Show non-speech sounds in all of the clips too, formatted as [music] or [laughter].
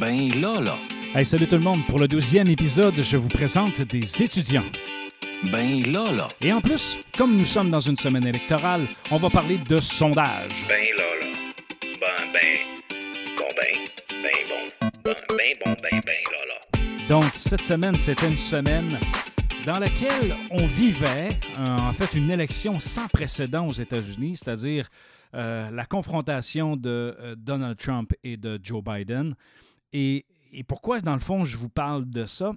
Ben là, là. Hey, salut tout le monde. Pour le deuxième épisode, je vous présente des étudiants. Ben là, là. Et en plus, comme nous sommes dans une semaine électorale, on va parler de sondage. Ben là, là. Ben, ben. Bon, ben. Ben, bon. Ben, ben, bon, ben, ben, là, là. Donc, cette semaine, c'était une semaine dans laquelle on vivait, euh, en fait, une élection sans précédent aux États-Unis, c'est-à-dire euh, la confrontation de euh, Donald Trump et de Joe Biden. Et, pourquoi, dans le fond, je vous parle de ça?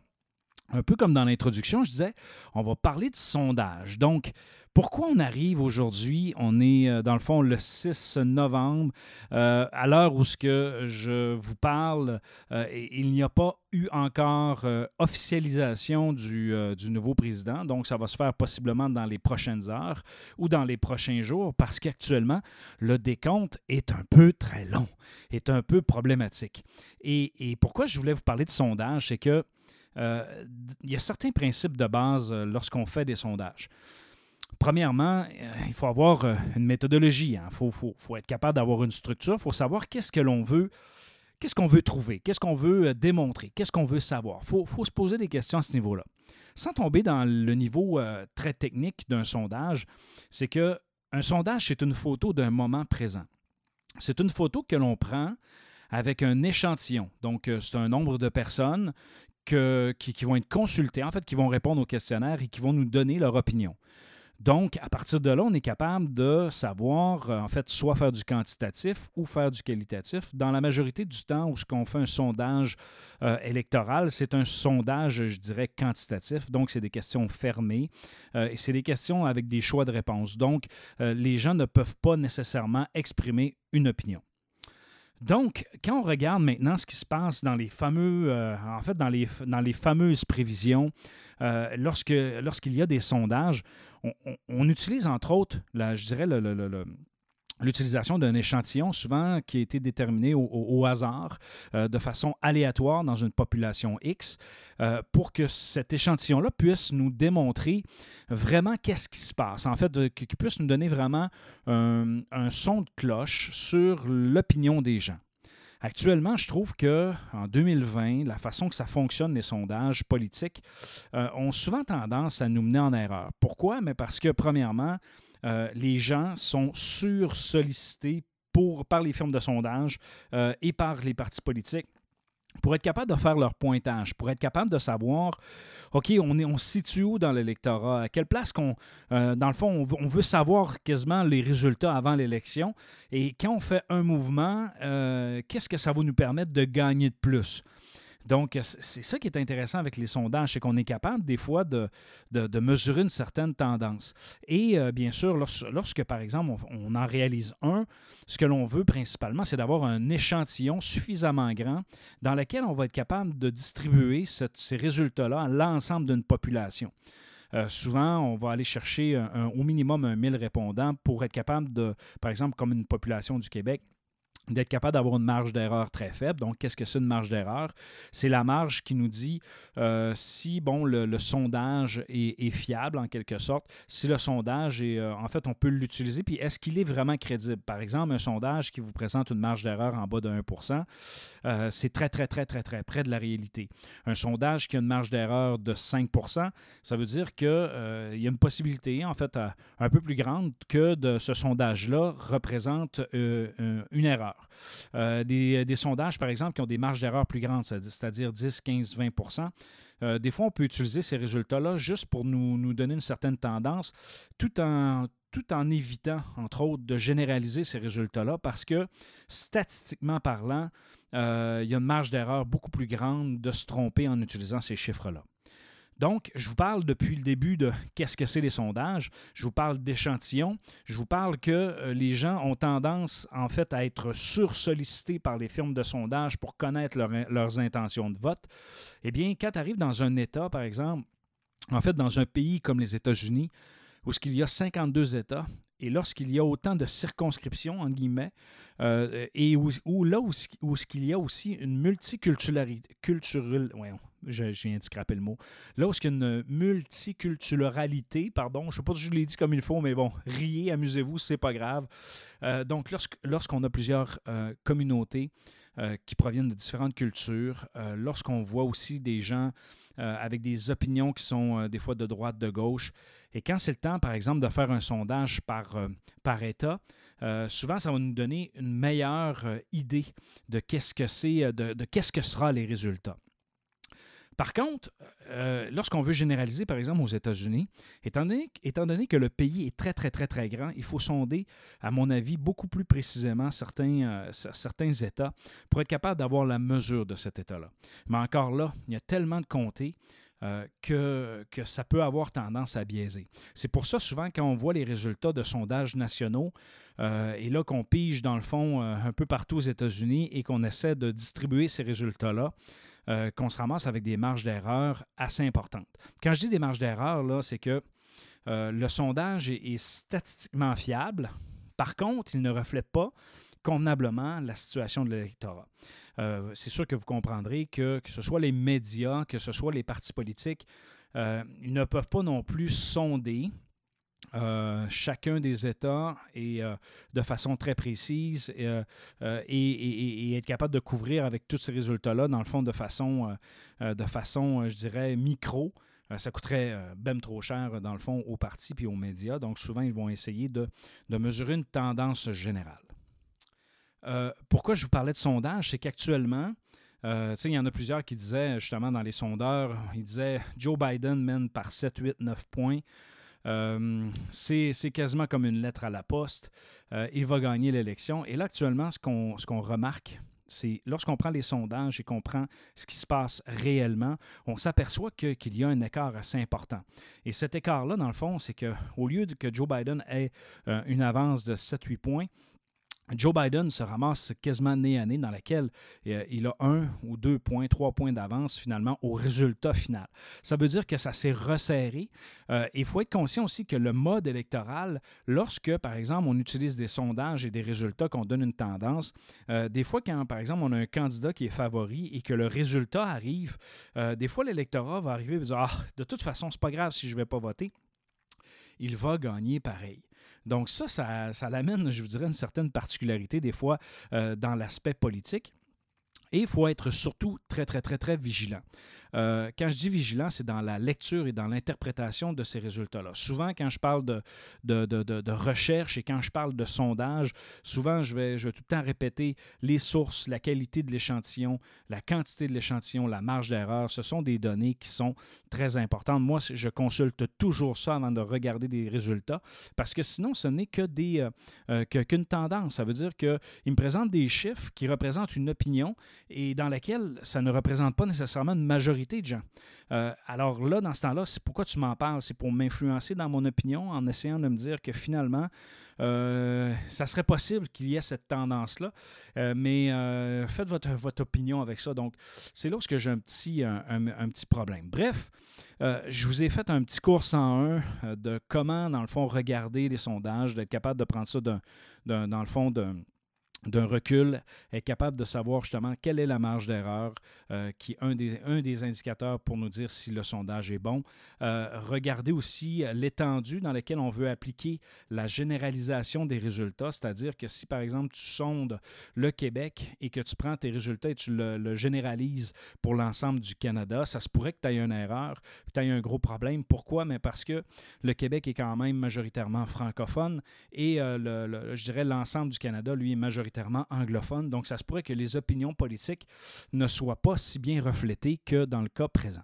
Un peu comme dans l'introduction, je disais, on va parler de sondage. Donc, pourquoi on arrive aujourd'hui, on est euh, dans le fond le 6 novembre, euh, à l'heure où ce que je vous parle, euh, il n'y a pas eu encore officialisation du, nouveau président, donc ça va se faire possiblement dans les prochaines heures ou dans les prochains jours, parce qu'actuellement, le décompte est un peu très long, est un peu problématique. Et, et pourquoi je voulais vous parler de sondage, c'est que il y a certains principes de base lorsqu'on fait des sondages. Premièrement, euh, il faut avoir euh, une méthodologie. Il faut, faut- être capable d'avoir une structure. Il faut savoir qu'est-ce que l'on veut, qu'est-ce qu'on veut trouver, qu'est-ce qu'on veut euh, démontrer, qu'est-ce qu'on veut savoir. Il faut, se poser des questions à ce niveau-là. Sans tomber dans le niveau très technique d'un sondage, c'est que un sondage, c'est une photo d'un moment présent. C'est une photo que l'on prend avec un échantillon. Donc, c'est un nombre de personnes qui, qui vont être consultées, en fait, qui vont répondre au questionnaire et qui vont nous donner leur opinion. Donc, à partir de là, on est capable de savoir, euh, en fait, soit faire du quantitatif ou faire du qualitatif. Dans la majorité du temps où ce qu'on fait un sondage euh, électoral, c'est un sondage, je dirais, quantitatif. Donc, c'est des questions fermées euh, et c'est des questions avec des choix de réponse. Donc, les gens ne peuvent pas nécessairement exprimer une opinion. Donc, quand on regarde maintenant ce qui se passe dans les fameux, euh, en fait, dans les, dans les fameuses prévisions, euh, lorsqu'il y a des sondages, on, utilise entre autres, la- je dirais, le- l'utilisation d'un échantillon souvent qui a été déterminé au, hasard, euh, de façon aléatoire dans une population X, euh, pour que cet échantillon-là puisse nous démontrer vraiment qu'est-ce qui se passe. En fait, qu'il puisse nous donner vraiment un, un son de cloche sur l'opinion des gens. Actuellement, je trouve que en 2020, la façon que ça fonctionne, les sondages politiques, euh, ont souvent tendance à nous mener en erreur. Pourquoi? Mais parce que, premièrement, euh, les gens sont sur-sollicités par les firmes de sondage euh, et par les partis politiques pour être capable de faire leur pointage, pour être capable de savoir, OK, on, est, on se situe où dans l'électorat, à quelle place qu'on, euh, dans le fond, on veut, savoir quasiment les résultats avant l'élection? Et quand on fait un mouvement, qu'est-ce que ça va nous permettre de gagner de plus? Donc, c'est ça qui est intéressant avec les sondages, c'est qu'on est capable des fois de, de- mesurer une certaine tendance. Et euh, bien sûr, lors- lorsque, par exemple, on, en réalise un, ce que l'on veut principalement, c'est d'avoir un échantillon suffisamment grand dans lequel on va être capable de distribuer ces résultats-là à l'ensemble d'une population. Euh, souvent, on va aller chercher au minimum un 1000 répondants pour être capable de, par exemple, comme une population du Québec, d'être capable d'avoir une marge d'erreur très faible. Donc, qu'est-ce que c'est une marge d'erreur? C'est la marge qui nous dit euh, si, bon, le, sondage est, fiable en quelque sorte, si le sondage est, euh, en fait, on peut l'utiliser, puis est-ce qu'il est vraiment crédible? Par exemple, un sondage qui vous présente une marge d'erreur en bas de 1% euh, c'est très, très, très, très, très près de la réalité. Un sondage qui a une marge d'erreur de 5% ça veut dire qu'il y a une possibilité, en fait, euh, un peu plus grande que ce sondage-là représente euh, un- une erreur. Euh, des, sondages, par exemple, qui ont des marges d'erreur plus grandes, c'est- c'est-à-dire 10, 15, 20% euh, des fois, on peut utiliser ces résultats-là juste pour nous, donner une certaine tendance, tout en, tout en évitant, entre autres, de généraliser ces résultats-là, parce que statistiquement parlant, euh, il y a une marge d'erreur beaucoup plus grande de se tromper en utilisant ces chiffres-là. Donc, je vous parle depuis le début de qu'est-ce que c'est les sondages. Je vous parle d'échantillons. Je vous parle que euh, les gens ont tendance, en fait, à être sursollicités par les firmes de sondage pour connaître leur- leurs intentions de vote. Eh bien, quand tu arrives dans un État, par exemple, en fait, dans un pays comme les États-Unis, où il y a 52 États, et lorsqu'il y a autant de circonscriptions, en guillemets, euh, et où, où là où, où il y a aussi une multiculturalité, culturelle, ouais, je, viens de scraper le mot, là où il y a pardon, je ne sais pas si je l'ai dit comme il faut, mais bon, riez, amusez-vous, c'est pas grave. Euh, donc, lorsqu'on a plusieurs euh, communautés, euh, qui proviennent de différentes cultures, lorsqu'on voit aussi des gens avec des opinions qui sont euh, des fois de droite, de gauche, et quand c'est le temps, par exemple, de faire un sondage par, euh, par État, euh, souvent, ça va nous donner une meilleure euh, idée de qu'est-ce que c'est, euh, de qu'est-ce que sera les résultats. Par contre, euh, lorsqu'on veut généraliser, par exemple, aux États-Unis, étant donné, que le pays est très, très, très, très grand, il faut sonder, à mon avis, beaucoup plus précisément certains, euh, cer- certains États pour être capable d'avoir la mesure de cet État-là. Mais encore là, il y a tellement de comtés euh, que, ça peut avoir tendance à biaiser. C'est pour ça, souvent, quand on voit les résultats de sondages nationaux, et là qu'on pige, dans le fond, un peu partout aux États-Unis et qu'on essaie de distribuer ces résultats-là, euh, qu'on se ramasse avec des marges d'erreur assez importantes. Quand je dis des marges d'erreur, là, c'est que euh, le sondage est, statistiquement fiable. Par contre, il ne reflète pas convenablement la situation de l'électorat. Euh, c'est sûr que vous comprendrez que que ce soit les médias, que ce soit les partis politiques, ils ne peuvent pas non plus sonder euh, chacun des États et euh, de façon très précise euh, et, être capable de couvrir avec tous ces résultats-là, dans le fond, de façon, de façon je dirais, micro. Ça coûterait euh, ben trop cher, dans le fond, aux partis puis aux médias. Donc, souvent, ils vont essayer de, de mesurer une tendance générale. Pourquoi je vous parlais de sondage? C'est qu'actuellement, il y en a plusieurs qui disaient, justement, dans les sondeurs, ils disaient Joe Biden mène par 7, 8, 9 points. Euh, c'est quasiment comme une lettre à la poste. Euh, il va gagner l'élection. Et là, actuellement, ce qu'on qu'on remarque, c'est lorsqu'on prend les sondages et qu'on prend ce qui se passe réellement, on s'aperçoit qu'il y a un écart assez important. Et cet écart-là, dans le fond, c'est qu'au lieu que Joe Biden ait euh, une avance de 7-8 points, Joe Biden se ramasse quasiment nez à nez dans laquelle euh, il a un ou deux points, trois points d'avance finalement au résultat final. Ça veut dire que ça s'est resserré. Euh, Il faut être conscient aussi que le mode électoral, lorsque, par exemple, on utilise des sondages et des résultats qu'on donne une tendance, euh, des fois, quand, par exemple, on a un candidat qui est favori et que le résultat arrive, des fois, l'électorat va arriver et dire Ah, de toute façon, c'est pas grave si je vais pas voter. Il va gagner pareil. Donc ça, ça, ça l'amène, je vous dirais, une certaine particularité des fois euh, dans l'aspect politique. Et il faut être surtout très, très, très, très vigilant. Euh, quand je dis vigilant, c'est dans la lecture et dans l'interprétation de ces résultats-là. Souvent, quand je parle de, recherche et quand je parle de sondage, souvent, je vais, tout le temps répéter les sources, la qualité de l'échantillon, la quantité de l'échantillon, la marge d'erreur. Ce sont des données qui sont très importantes. Moi, je consulte toujours ça avant de regarder des résultats parce que sinon, ce n'est que des euh, euh, qu'une tendance. Ça veut dire qu'il me présente des chiffres qui représentent une opinion et dans laquelle ça ne représente pas nécessairement une majorité de gens. Euh, alors là, dans ce temps-là, c'est pourquoi tu m'en parles? C'est pour m'influencer dans mon opinion en essayant de me dire que finalement, euh, ça serait possible qu'il y ait cette tendance-là, Euh, mais faites votre, votre opinion avec ça. Donc, c'est là où j'ai un petit, un, un- petit problème. Bref, je vous ai fait un petit cours 101 euh, de comment, dans le fond, regarder les sondages, d'être capable de prendre ça dans le fond d'un d'un recul, être capable de savoir justement quelle est la marge d'erreur, euh, qui est un des, un des indicateurs pour nous dire si le sondage est bon. Euh, regardez aussi l'étendue dans laquelle on veut appliquer la généralisation des résultats, c'est-à-dire que si par exemple tu sondes le Québec et que tu prends tes résultats et tu le, généralises pour l'ensemble du Canada, ça se pourrait que tu aies une erreur, que tu aies un gros problème. Pourquoi? Mais parce que le Québec est quand même majoritairement francophone et euh, le- je dirais l'ensemble du Canada, lui, est majoritairement Donc, ça se pourrait que les opinions politiques ne soient pas si bien reflétées que dans le cas présent.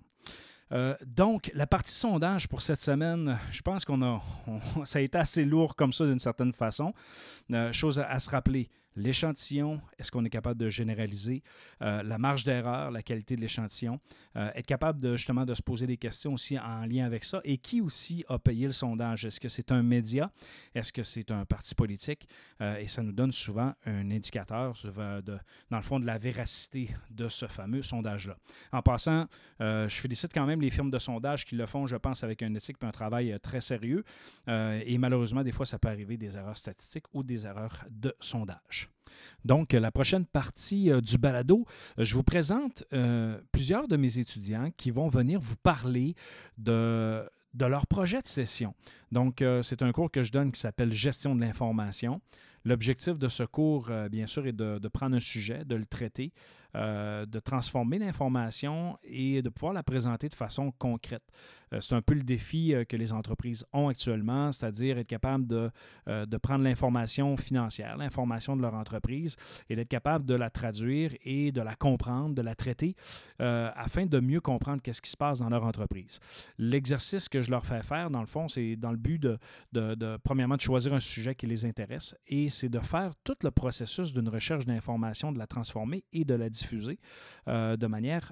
Euh, donc, la partie sondage pour cette semaine, je pense qu'on a, [laughs] ça a été assez lourd comme ça d'une certaine façon. Euh, chose à se rappeler, l'échantillon, est-ce qu'on est capable de généraliser, Euh, la marge d'erreur, la qualité de l'échantillon, euh, être capable de justement de se poser des questions aussi en lien avec ça? Et qui aussi a payé le sondage? Est-ce que c'est un média? Est-ce que c'est un parti politique? Euh, et ça nous donne souvent un indicateur dans le fond de la véracité de ce fameux sondage-là. En passant, je félicite quand même les firmes de sondage qui le font, je pense, avec une éthique et un travail très sérieux. Et malheureusement, des fois, ça peut arriver des erreurs statistiques ou des erreurs de sondage. Donc, la prochaine partie euh, du balado, euh, je vous présente euh, plusieurs de mes étudiants qui vont venir vous parler de, de leur projet de session. Donc, c'est un cours que je donne qui s'appelle Gestion de l'information. L'objectif de ce cours, bien sûr, est de, prendre un sujet, de le traiter, euh, de transformer l'information et de pouvoir la présenter de façon concrète. Euh, c'est un peu le défi euh, que les entreprises ont actuellement, c'est-à-dire être capable de, de prendre l'information financière, l'information de leur entreprise et d'être capable de la traduire et de la comprendre, de la traiter afin de mieux comprendre qu'est-ce qui se passe dans leur entreprise. L'exercice que je leur fais faire, dans le fond, c'est dans le but de, de, de, premièrement, de choisir un sujet qui les intéresse et c'est de faire tout le processus d'une recherche d'information, de la transformer et de la diffuser de manière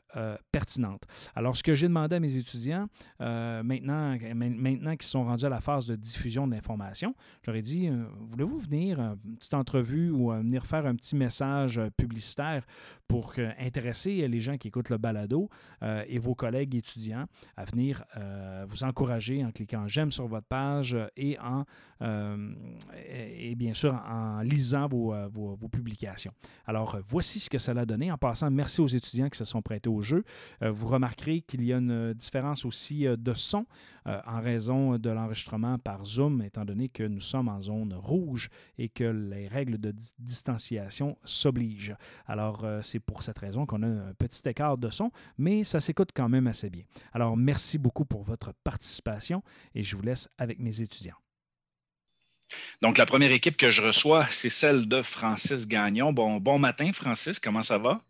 pertinente. Alors, ce que j'ai demandé à mes étudiants, euh, maintenant, maintenant qu'ils sont rendus à la phase de diffusion de l'information, j'aurais dit euh, voulez-vous venir, une petite entrevue ou euh, venir faire un petit message publicitaire pour intéresser les gens qui écoutent le balado et vos collègues étudiants à venir vous encourager en cliquant j'aime sur votre page et en et bien sûr en lisant vos, publications. Alors, voici ce que ça a donné. En passant, merci aux étudiants qui se sont prêtés au jeu. vous remarquerez qu'il y a une différence aussi de son euh, en raison de l'enregistrement par Zoom, étant donné que nous sommes en zone rouge et que les règles de distanciation s'obligent. Alors, euh, c'est pour cette raison qu'on a un petit écart de son, mais ça s'écoute quand même assez bien. Alors, merci beaucoup pour votre participation et je vous laisse avec mes étudiants. Donc, la première équipe que je reçois, c'est celle de Francis Gagnon. Bon, bon matin, Francis, comment ça va?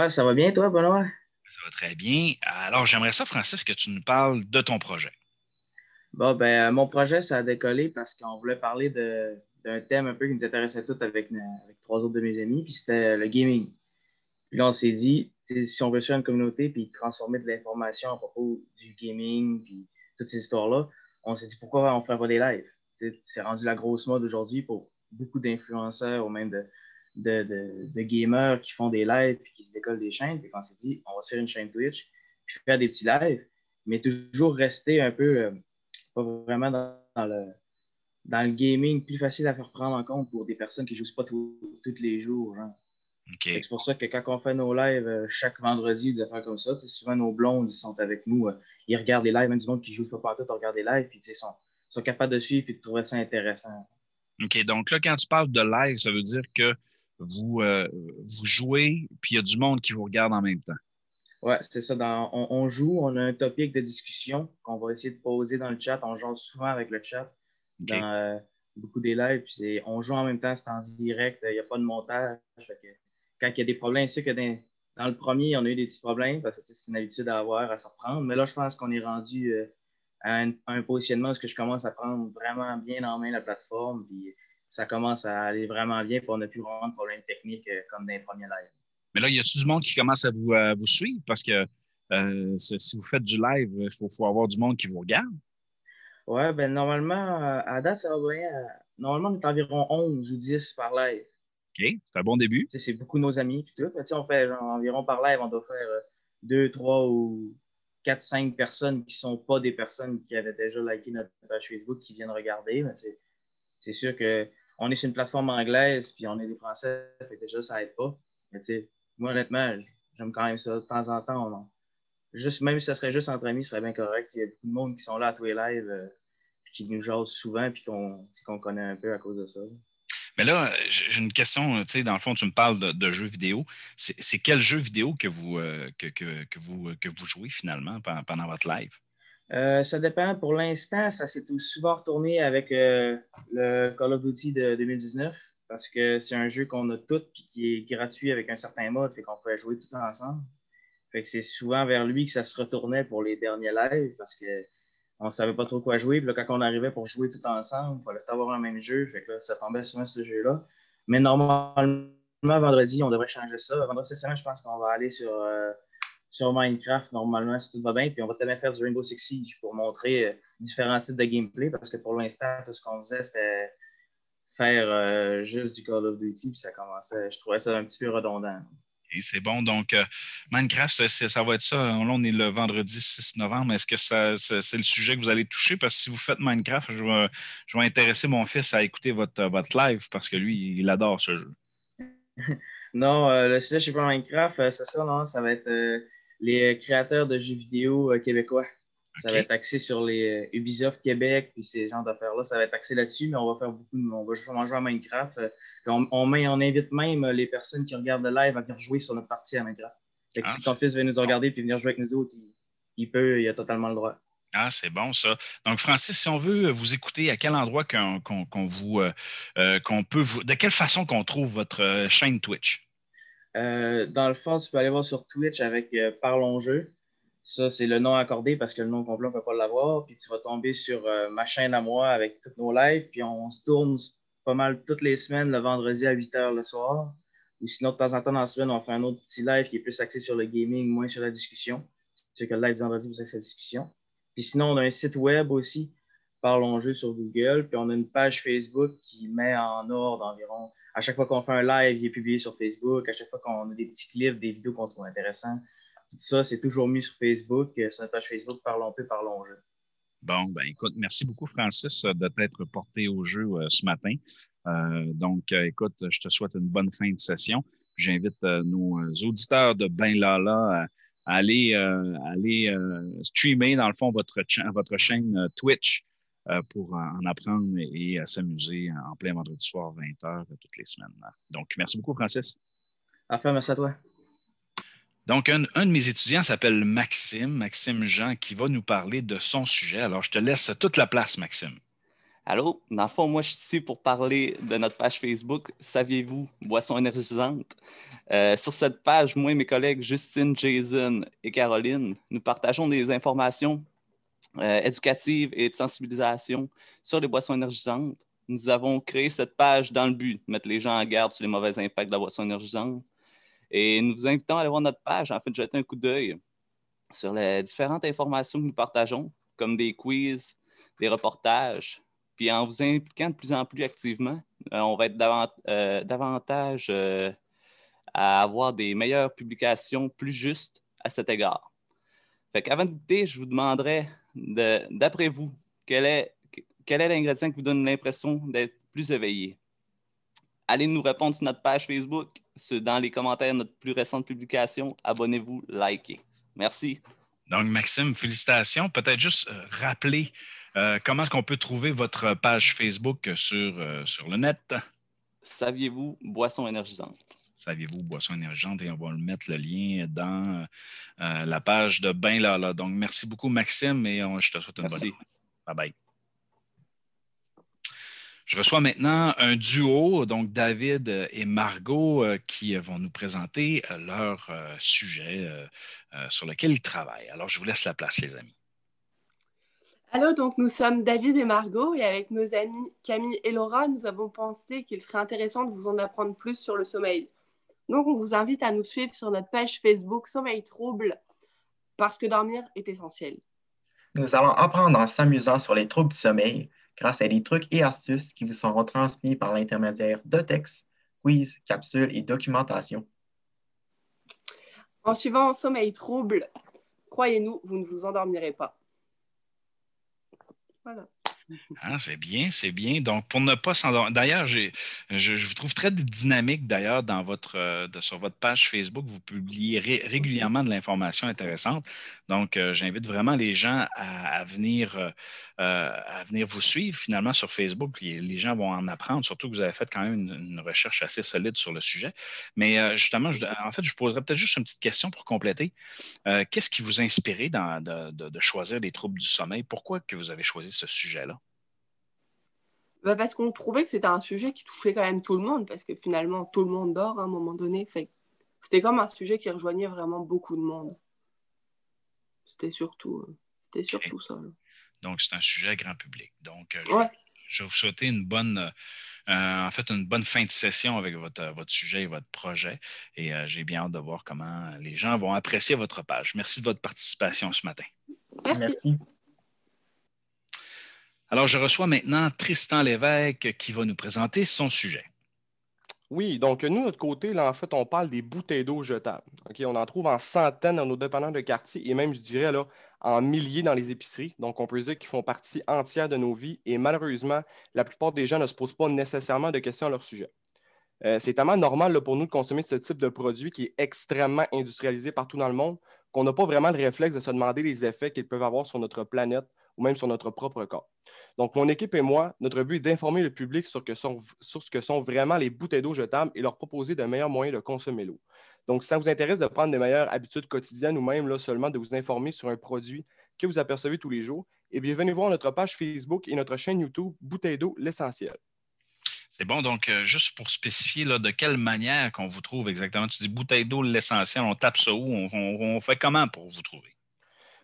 Ah, ça va bien, toi, Benoît? Ça va très bien. Alors, j'aimerais ça, Francis, que tu nous parles de ton projet. Bon, ben, mon projet, ça a décollé parce qu'on voulait parler d'un thème un peu qui nous intéressait tous avec, avec, trois autres de mes amis, puis c'était le gaming. Puis là, on s'est dit, si on veut faire une communauté puis transformer de l'information à propos du gaming, puis toutes ces histoires-là, on s'est dit pourquoi on ne ferait pas des lives? C'est rendu la grosse mode aujourd'hui pour beaucoup d'influenceurs ou même de, de, gamers qui font des lives et qui se décollent des chaînes. Puis on s'est dit, on va se faire une chaîne Twitch, puis faire des petits lives, mais toujours rester un peu, euh, pas vraiment dans, le, dans le gaming, plus facile à faire prendre en compte pour des personnes qui ne jouent pas tous les jours. C'est pour ça que quand on fait nos lives euh, chaque vendredi, des affaires comme ça, souvent nos blondes ils sont avec nous, euh, ils regardent les lives, même du monde qui ne joue pas partout, ils regardent les lives, puis ils sont, sont capables de suivre et de trouver ça intéressant. OK, donc là, quand tu parles de live, ça veut dire que vous, euh, vous jouez, puis il y a du monde qui vous regarde en même temps. Oui, c'est ça. Dans, on, joue, on a un topic de discussion qu'on va essayer de poser dans le chat. On joue souvent avec le chat dans euh, beaucoup des lives. Puis on joue en même temps, c'est en direct, il n'y a pas de montage. quand il y a des problèmes, c'est que dans, le premier, on a eu des petits problèmes parce que c'est une habitude à avoir, à se reprendre. Mais là, je pense qu'on est rendu euh, à un, positionnement où je commence à prendre vraiment bien en main la plateforme. Puis ça commence à aller vraiment bien, puis on n'a plus vraiment de problèmes techniques euh, comme dans les premiers lives. Mais là, y a-t-il du monde qui commence à vous, vous suivre? Parce que euh, si vous faites du live, il faut, avoir du monde qui vous regarde. Oui, ben normalement, euh, à date, ça va bien. Normalement, on est environ 11 ou 10 par live. OK, c'est un bon début. c'est beaucoup nos amis. Puis tout. on fait environ par live, on doit faire 2, 3 ou 4, 5 personnes qui ne sont pas des personnes qui avaient déjà liké notre page Facebook qui viennent regarder. C'est sûr que on est sur une plateforme anglaise, puis on est des Français, fait déjà, ça aide pas. Mais tu sais, moi, honnêtement, j'aime quand même ça. De temps en temps, juste, même si ça serait juste entre amis, ce serait bien correct. Il y a beaucoup de monde qui sont là à tous les lives, euh, qui nous jasent souvent, puis qu'on connaît un peu à cause de ça. Mais là, j'ai une question, tu sais, dans le fond, tu me parles de, jeux vidéo. C'est quel jeu vidéo que vous, euh, que, que, vous, que vous jouez finalement pendant votre live? Euh, ça dépend. Pour l'instant, ça s'est souvent retourné avec euh, le Call of Duty de 2019 parce que c'est un jeu qu'on a tout et qui est gratuit avec un certain mode, fait qu'on peut jouer tout ensemble. Fait que c'est souvent vers lui que ça se retournait pour les derniers lives parce qu'on ne savait pas trop quoi jouer. Puis là, quand on arrivait pour jouer tout ensemble, il fallait avoir un même jeu. Fait que là, ça tombait souvent ce jeu-là. Mais normalement, vendredi, on devrait changer ça. Vendredi cette semaine, je pense qu'on va aller sur. Euh, sur Minecraft, normalement, si tout va bien. Puis on va tellement faire du Rainbow Six Siege pour montrer euh, différents types de gameplay parce que pour l'instant, tout ce qu'on faisait, c'était faire euh, juste du Call of Duty. Puis ça commençait, je trouvais ça un petit peu redondant. Et c'est bon. Donc, euh, Minecraft, ça, va être ça. Là, on est le vendredi 6 novembre. Est-ce que ça, c'est le sujet que vous allez toucher? Parce que si vous faites Minecraft, je vais, je vais intéresser mon fils à écouter votre, votre live parce que lui, il adore ce jeu. [laughs] non, le sujet, je sais pas Minecraft, c'est ça, non? Ça va être les créateurs de jeux vidéo euh, québécois. Ça va être axé sur les euh, Ubisoft Québec, puis ces genres d'affaires-là. Ça va être axé là-dessus, mais on va faire beaucoup de. On va vraiment jouer à Minecraft. Euh, on, on, on, invite même les personnes qui regardent le live à venir jouer sur notre partie à Minecraft. Fait que Ah, si ton fils veut nous regarder puis venir jouer avec nous autres, il, il peut, il a totalement le droit. Ah, c'est bon ça. Donc, Francis, si on veut vous écouter, à quel endroit qu'on vous, euh, qu'on peut vous, de quelle façon qu'on trouve votre chaîne Twitch? Euh, dans le fond, tu peux aller voir sur Twitch avec euh, Parlons Jeu. Ça, c'est le nom accordé parce que le nom complet, on ne peut pas l'avoir. Puis tu vas tomber sur euh, ma chaîne à moi avec tous nos lives. Puis on se tourne pas mal toutes les semaines, le vendredi à 8 h le soir. Ou sinon, de temps en temps, dans la semaine, on fait un autre petit live qui est plus axé sur le gaming, moins sur la discussion. C'est que le live du vendredi, vous avez cette discussion. Puis sinon, on a un site web aussi, Parlons Jeu sur Google. Puis on a une page Facebook qui met en ordre environ à chaque fois qu'on fait un live, il est publié sur Facebook. À chaque fois qu'on a des petits clips, des vidéos qu'on trouve intéressants, tout ça, c'est toujours mis sur Facebook. Euh, Sur notre page Facebook, Parlons peu, Parlons jeu. Bon, ben écoute, merci beaucoup, Francis, euh, de t'être porté au jeu euh, ce matin. Donc, écoute, je te souhaite une bonne fin de session. J'invite nos auditeurs de Ben Lala à, aller, aller streamer, dans le fond, votre, cha- votre chaîne Twitch pour en apprendre et, s'amuser en plein vendredi soir, 20h, toutes les semaines. Donc, merci beaucoup, Francis. Enfin, merci à toi. Donc, un, un de mes étudiants s'appelle Maxime, Maxime Jean, qui va nous parler de son sujet. Alors, je te laisse toute la place, Maxime. Allô? Dans le fond, moi, je suis ici pour parler de notre page Facebook. Saviez-vous, boisson énergisante? Euh, sur cette page, moi et mes collègues Justine, Jason et Caroline, nous partageons des informations euh, éducatives et de sensibilisation sur les boissons énergisantes. Nous avons créé cette page dans le but de mettre les gens en garde sur les mauvais impacts de la boisson énergisante. Et nous vous invitons à aller voir notre page, en fait, jeter un coup d'œil sur les différentes informations que nous partageons, comme des quiz, des reportages, puis en vous impliquant de plus en plus activement, euh, on va être euh, davantage à avoir des meilleures publications plus justes à cet égard. Fait qu'avant de goûter, je vous demanderais, de- d'après vous, quel est, quel est l'ingrédient qui vous donne l'impression d'être plus éveillé? Allez nous répondre sur notre page Facebook, sur- dans les commentaires de notre plus récente publication. Abonnez-vous, likez. Merci. Donc, Maxime, félicitations. Peut-être juste euh, rappeler euh, comment est-ce qu'on peut trouver votre page Facebook sur, euh, sur le net? Saviez-vous, boisson énergisante? Saviez-vous, boisson énergisante, et on va le mettre le lien dans euh, la page de Ben Lala. Donc, merci beaucoup, Maxime, et on- je te souhaite une Merci. bonne Bye bye. Je reçois maintenant un duo, donc David et Margot, euh, qui vont nous présenter euh, leur euh, sujet euh, euh, sur lequel ils travaillent. Alors, je vous laisse la place, les amis. Allô, donc nous sommes David et Margot et avec nos amis Camille et Laura, nous avons pensé qu'il serait intéressant de vous en apprendre plus sur le sommeil. Donc on vous invite à nous suivre sur notre page Facebook Sommeil Trouble parce que dormir est essentiel. Nous allons apprendre en s'amusant sur les troubles du sommeil grâce à des trucs et astuces qui vous seront transmis par l'intermédiaire de textes, quiz, capsules et documentation. En suivant Sommeil Trouble, croyez-nous, vous ne vous endormirez pas. Voilà. Hein, c'est bien, c'est bien. Donc, pour ne pas s'endormir. D'ailleurs, je, vous trouve très dynamique, d'ailleurs, dans votre, euh, sur votre page Facebook. Vous publiez ré- régulièrement de l'information intéressante. Donc, euh, j'invite vraiment les gens à, venir, euh, à venir vous suivre finalement sur Facebook. Les, gens vont en apprendre, surtout que vous avez fait quand même une, recherche assez solide sur le sujet. Mais justement, en fait, je vous poserai peut-être juste une petite question pour compléter. Qu'est-ce qui vous a inspiré de choisir les troubles du sommeil? Pourquoi que vous avez choisi ce sujet-là? Bah, parce qu'on trouvait que c'était un sujet qui touchait quand même tout le monde, parce que finalement tout le monde dort à un moment donné. C'était comme un sujet qui rejoignait vraiment beaucoup de monde. C'était surtout, euh, c'était surtout ça. là. Donc, c'est un sujet grand public. Donc, euh, je, Ouais. je vais vous souhaiter une bonne, euh, en fait, une bonne fin de session avec votre, votre sujet et votre projet. Et euh, j'ai bien hâte de voir comment les gens vont apprécier votre page. Merci de votre participation ce matin. Merci. Merci. Alors, je reçois maintenant Tristan Lévesque qui va nous présenter son sujet. Oui, donc nous, de notre côté, là, en fait, on parle des bouteilles d'eau jetables. On en trouve en centaines dans nos dépanneurs de quartier et même, je dirais, là, en milliers dans les épiceries. Donc, on peut dire qu'ils font partie entière de nos vies et malheureusement, la plupart des gens ne se posent pas nécessairement de questions à leur sujet. Euh, c'est tellement normal là, pour nous de consommer ce type de produit qui est extrêmement industrialisé partout dans le monde qu'on n'a pas vraiment le réflexe de se demander les effets qu'ils peuvent avoir sur notre planète ou même sur notre propre corps. Donc, mon équipe et moi, notre but est d'informer le public sur, ce que sont vraiment les bouteilles d'eau jetables et leur proposer de meilleurs moyens de consommer l'eau. Donc, si ça vous intéresse de prendre des meilleures habitudes quotidiennes ou même là, seulement de vous informer sur un produit que vous apercevez tous les jours, eh bien, venez voir notre page Facebook et notre chaîne YouTube Bouteille d'eau, l'essentiel. C'est bon, donc euh, juste pour spécifier là, de quelle manière qu'on vous trouve exactement? Tu dis bouteille d'eau, l'essentiel, on tape ça où? On, fait comment pour vous trouver?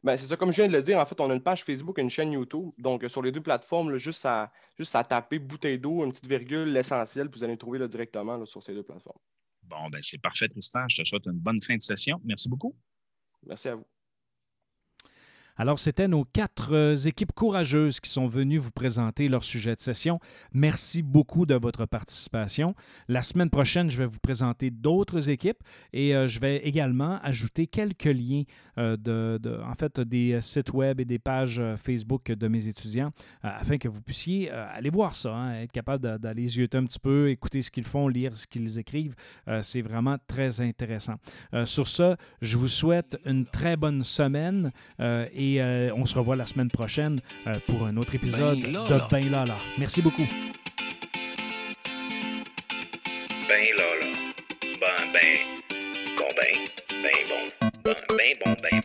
Ben, c'est ça, comme je viens de le dire, en fait, on a une page Facebook et une chaîne YouTube. Donc, euh, sur les deux plateformes, juste, à, juste à taper bouteille d'eau, une petite virgule, l'essentiel, puis vous allez trouver directement sur ces deux plateformes. Bon, ben c'est parfait, Tristan. Je te souhaite une bonne fin de session. Merci beaucoup. Merci à vous. Alors, c'était nos quatre euh, équipes courageuses qui sont venues vous présenter leur sujet de session. Merci beaucoup de votre participation. La semaine prochaine, je vais vous présenter d'autres équipes et euh, je vais également ajouter quelques liens euh, de, en fait, des sites web et des pages Facebook de mes étudiants afin que vous puissiez aller voir ça, hein, être capable d'aller yeux un petit peu, écouter ce qu'ils font, lire ce qu'ils écrivent. C'est vraiment très intéressant. sur ce, je vous souhaite une très bonne semaine et euh, on se revoit la semaine prochaine euh, pour un autre épisode ben de là. Ben Lala. Merci beaucoup. Ben Lala. Ben, ben, bon, ben, ben, bon, ben, ben, bon, ben.